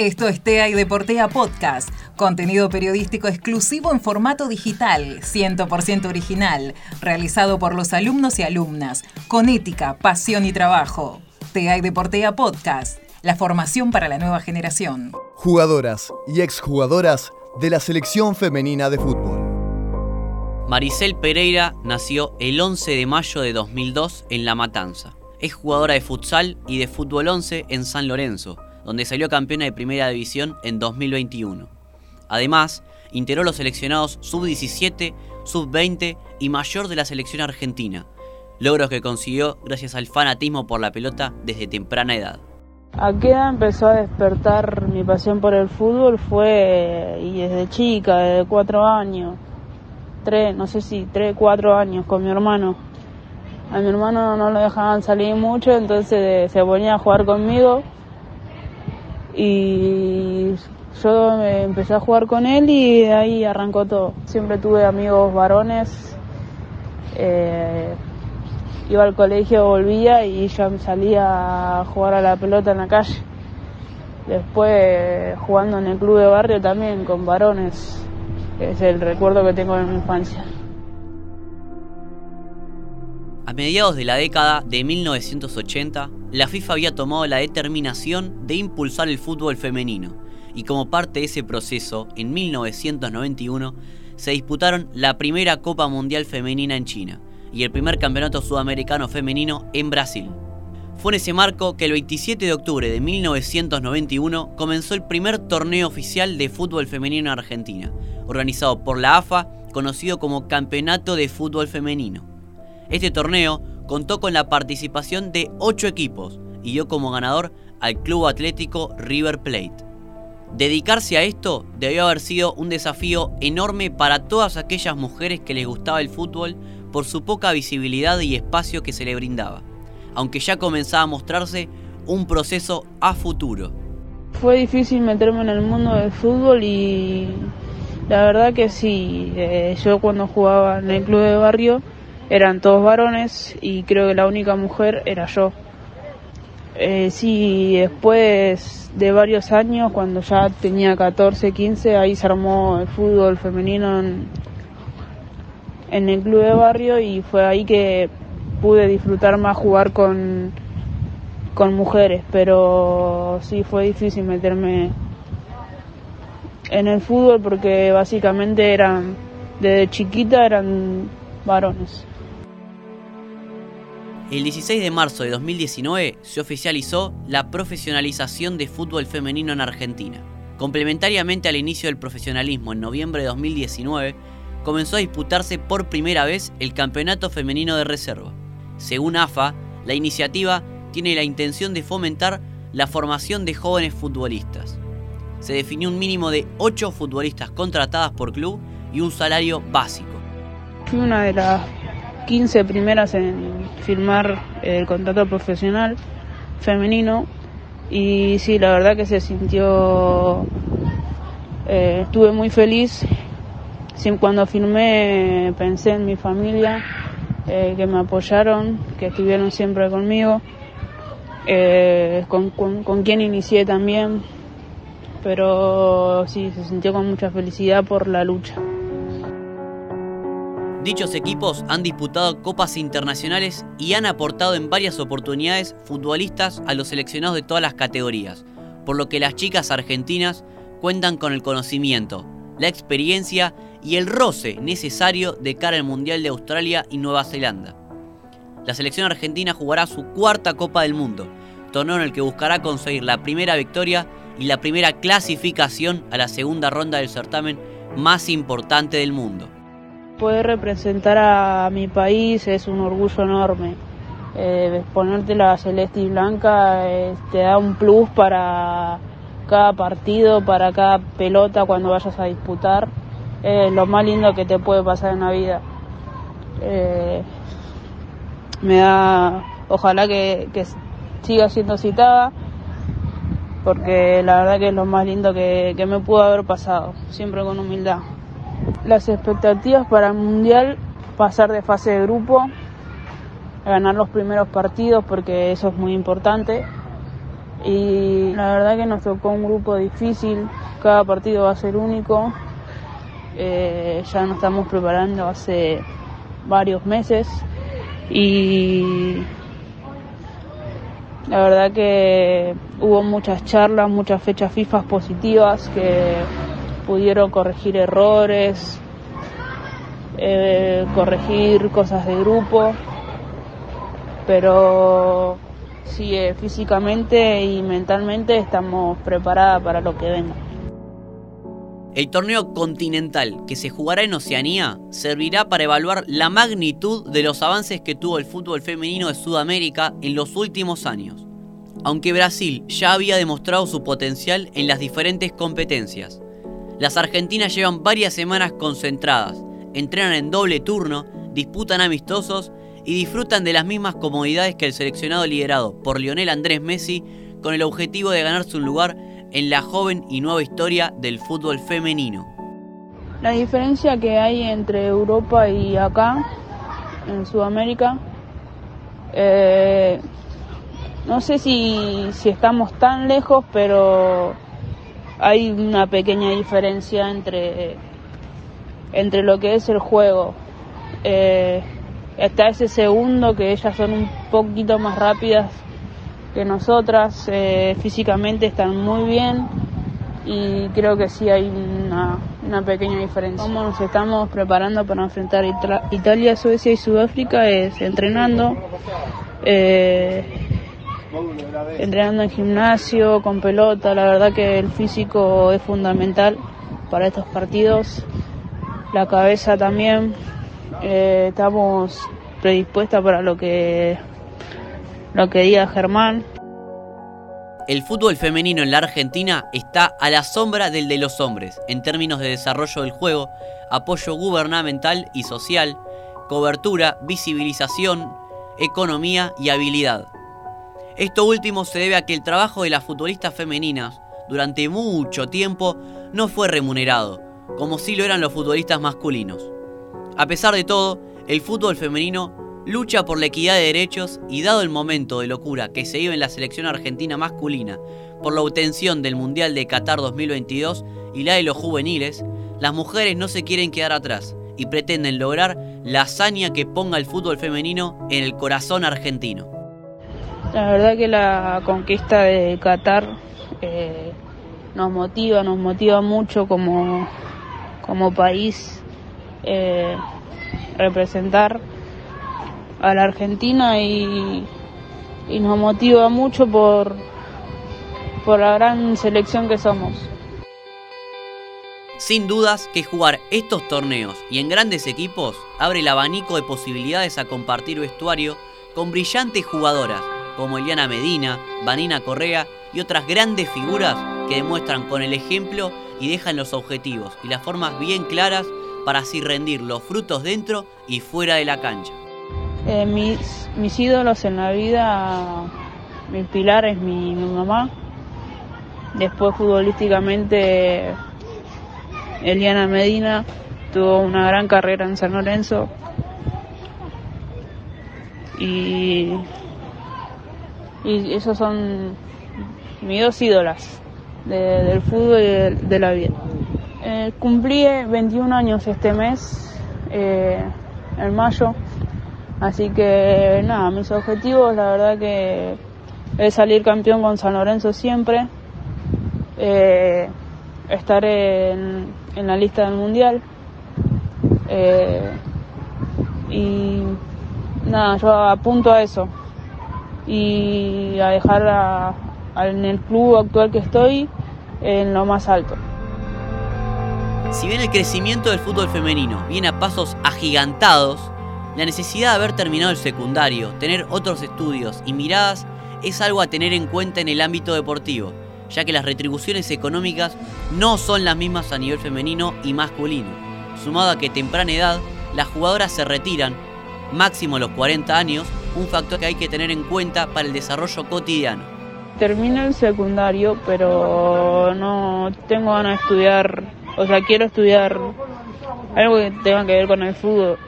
Esto es TEA y Deportea Podcast, contenido periodístico exclusivo en formato digital, 100% original, realizado por los alumnos y alumnas, con ética, pasión y trabajo. TEA y Deportea Podcast, la formación para la nueva generación. Jugadoras y exjugadoras de la selección femenina de fútbol. Maricel Pereira nació el 11 de mayo de 2002 en La Matanza. Es jugadora de futsal y de fútbol 11 en San Lorenzo donde salió campeona de primera división en 2021. Además, integró los seleccionados sub-17, sub-20 y mayor de la selección argentina, logros que consiguió gracias al fanatismo por la pelota desde temprana edad. ¿A qué empezó a despertar mi pasión por el fútbol? Fue y desde chica, desde cuatro años, tres, no sé si tres, cuatro años con mi hermano. A mi hermano no lo dejaban salir mucho, entonces se ponía a jugar conmigo y yo empecé a jugar con él y de ahí arrancó todo. Siempre tuve amigos varones, eh, iba al colegio, volvía y ya salía a jugar a la pelota en la calle. Después jugando en el club de barrio también con varones, es el recuerdo que tengo de mi infancia. A mediados de la década de 1980, la FIFA había tomado la determinación de impulsar el fútbol femenino, y como parte de ese proceso, en 1991, se disputaron la primera Copa Mundial Femenina en China y el primer Campeonato Sudamericano Femenino en Brasil. Fue en ese marco que el 27 de octubre de 1991 comenzó el primer torneo oficial de fútbol femenino en Argentina, organizado por la AFA, conocido como Campeonato de Fútbol Femenino. Este torneo contó con la participación de 8 equipos y dio como ganador al Club Atlético River Plate. Dedicarse a esto debió haber sido un desafío enorme para todas aquellas mujeres que les gustaba el fútbol por su poca visibilidad y espacio que se le brindaba, aunque ya comenzaba a mostrarse un proceso a futuro. Fue difícil meterme en el mundo del fútbol y la verdad que sí, eh, yo cuando jugaba en el club de barrio eran todos varones y creo que la única mujer era yo. Eh, sí, después de varios años, cuando ya tenía 14, 15, ahí se armó el fútbol femenino en, en el club de barrio y fue ahí que pude disfrutar más jugar con, con mujeres, pero sí fue difícil meterme en el fútbol porque básicamente eran, desde chiquita eran varones. El 16 de marzo de 2019 se oficializó la profesionalización de fútbol femenino en Argentina. Complementariamente al inicio del profesionalismo en noviembre de 2019, comenzó a disputarse por primera vez el Campeonato Femenino de Reserva. Según AFA, la iniciativa tiene la intención de fomentar la formación de jóvenes futbolistas. Se definió un mínimo de 8 futbolistas contratadas por club y un salario básico. Una de las 15 primeras en firmar el contrato profesional femenino y sí, la verdad que se sintió, eh, estuve muy feliz. Cuando firmé pensé en mi familia, eh, que me apoyaron, que estuvieron siempre conmigo, eh, con, con quien inicié también, pero sí, se sintió con mucha felicidad por la lucha. Dichos equipos han disputado copas internacionales y han aportado en varias oportunidades futbolistas a los seleccionados de todas las categorías, por lo que las chicas argentinas cuentan con el conocimiento, la experiencia y el roce necesario de cara al Mundial de Australia y Nueva Zelanda. La selección argentina jugará su cuarta Copa del Mundo, torneo en el que buscará conseguir la primera victoria y la primera clasificación a la segunda ronda del certamen más importante del mundo poder representar a mi país es un orgullo enorme. Eh, ponerte la celeste y blanca eh, te da un plus para cada partido, para cada pelota cuando vayas a disputar. Es lo más lindo que te puede pasar en la vida. Eh, me da, ojalá que, que, siga siendo citada, porque la verdad que es lo más lindo que, que me pudo haber pasado, siempre con humildad las expectativas para el Mundial, pasar de fase de grupo, ganar los primeros partidos porque eso es muy importante. y la verdad que nos tocó un grupo difícil, cada partido va a ser único, eh, ya nos estamos preparando hace varios meses y la verdad que hubo muchas charlas, muchas fechas FIFA positivas que pudieron corregir errores, eh, corregir cosas de grupo, pero sí, eh, físicamente y mentalmente estamos preparadas para lo que venga. El torneo continental que se jugará en Oceanía servirá para evaluar la magnitud de los avances que tuvo el fútbol femenino de Sudamérica en los últimos años. Aunque Brasil ya había demostrado su potencial en las diferentes competencias, las argentinas llevan varias semanas concentradas, entrenan en doble turno, disputan amistosos y disfrutan de las mismas comodidades que el seleccionado liderado por Lionel Andrés Messi con el objetivo de ganarse un lugar en la joven y nueva historia del fútbol femenino. La diferencia que hay entre Europa y acá, en Sudamérica, eh, no sé si, estamos tan lejos, pero hay una pequeña diferencia entre, entre lo que es el juego. Eh, está ese segundo que ellas son un poquito más rápidas que nosotras eh, físicamente están muy bien y creo que sí hay una, pequeña diferencia. Cómo nos estamos preparando para enfrentar Italia, Suecia y Sudáfrica es entrenando, eh, entrenando en gimnasio, con pelota, la verdad que el físico es fundamental para estos partidos, la cabeza también, eh, estamos predispuestas para lo que lo que diga Germán. El fútbol femenino en la Argentina está a la sombra del de los hombres en términos de desarrollo del juego, apoyo gubernamental y social, cobertura, visibilización, economía y habilidad. Esto último se debe a que el trabajo de las futbolistas femeninas durante mucho tiempo no fue remunerado, como si lo eran los futbolistas masculinos. A pesar de todo, el fútbol femenino lucha por la equidad de derechos y dado el momento de locura que se vive en la selección argentina masculina por la obtención del Mundial de Qatar 2022 y la de los juveniles, las mujeres no se quieren quedar atrás y pretenden lograr la hazaña que ponga el fútbol femenino en el corazón argentino. La verdad que la conquista de Qatar eh, nos motiva, nos motiva mucho como, como país eh, representar a la Argentina y, nos motiva mucho por, por la gran selección que somos. Sin dudas que jugar estos torneos y en grandes equipos abre el abanico de posibilidades a compartir vestuario con brillantes jugadoras como Eliana Medina, Vanina Correa y otras grandes figuras que demuestran con el ejemplo y dejan los objetivos y las formas bien claras para así rendir los frutos dentro y fuera de la cancha. Eh, mis, mis ídolos en la vida, mi pilar es mi, mamá. Después futbolísticamente, Eliana Medina tuvo una gran carrera en San Lorenzo. Y, y esos son mis dos ídolas del fútbol y de, la vida. Eh, cumplí 21 años este mes, eh, en mayo. Así que nada, mis objetivos la verdad que es salir campeón con San Lorenzo siempre, eh, estar en, la lista del mundial eh, y nada, yo apunto a eso y a dejar en el club actual que estoy en lo más alto. Si bien el crecimiento del fútbol femenino viene a pasos agigantados, la necesidad de haber terminado el secundario, tener otros estudios y miradas es algo a tener en cuenta en el ámbito deportivo, ya que las retribuciones económicas no son las mismas a nivel femenino y masculino, sumado a que a temprana edad las jugadoras se retiran, máximo a los 40 años, un factor que hay que tener en cuenta para el desarrollo cotidiano. Termino el secundario, pero no tengo ganas de estudiar, o sea, quiero estudiar algo que tenga que ver con el fútbol,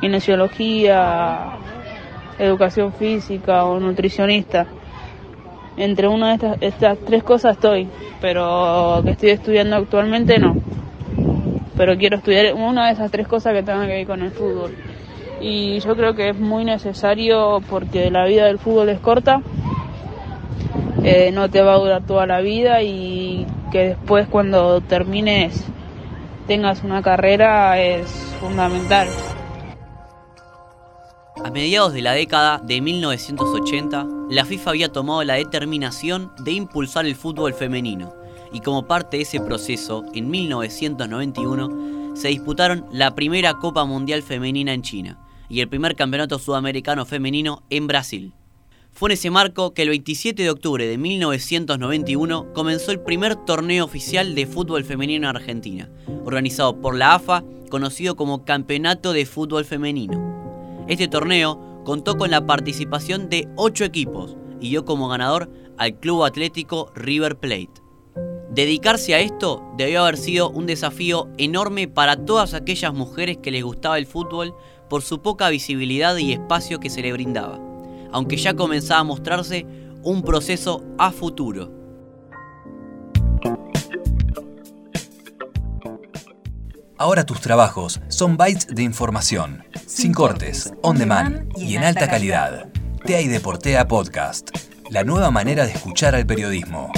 kinesiología, educación física o nutricionista. entre una de estas, estas tres cosas estoy, pero que estoy estudiando actualmente no. Pero quiero estudiar una de esas tres cosas que tengan que ver con el fútbol. Y yo creo que es muy necesario porque la vida del fútbol es corta, eh, no te va a durar toda la vida y que después cuando termines tengas una carrera es fundamental. A mediados de la década de 1980, la FIFA había tomado la determinación de impulsar el fútbol femenino, y como parte de ese proceso, en 1991, se disputaron la primera Copa Mundial Femenina en China y el primer Campeonato Sudamericano Femenino en Brasil. Fue en ese marco que el 27 de octubre de 1991 comenzó el primer torneo oficial de fútbol femenino en Argentina, organizado por la AFA, conocido como Campeonato de Fútbol Femenino. Este torneo contó con la participación de 8 equipos y dio como ganador al Club Atlético River Plate. Dedicarse a esto debió haber sido un desafío enorme para todas aquellas mujeres que les gustaba el fútbol por su poca visibilidad y espacio que se le brindaba aunque ya comenzaba a mostrarse un proceso a futuro. Ahora tus trabajos son bytes de información, sin cortes, on demand y en alta calidad. TEA y Deportea Podcast, la nueva manera de escuchar al periodismo.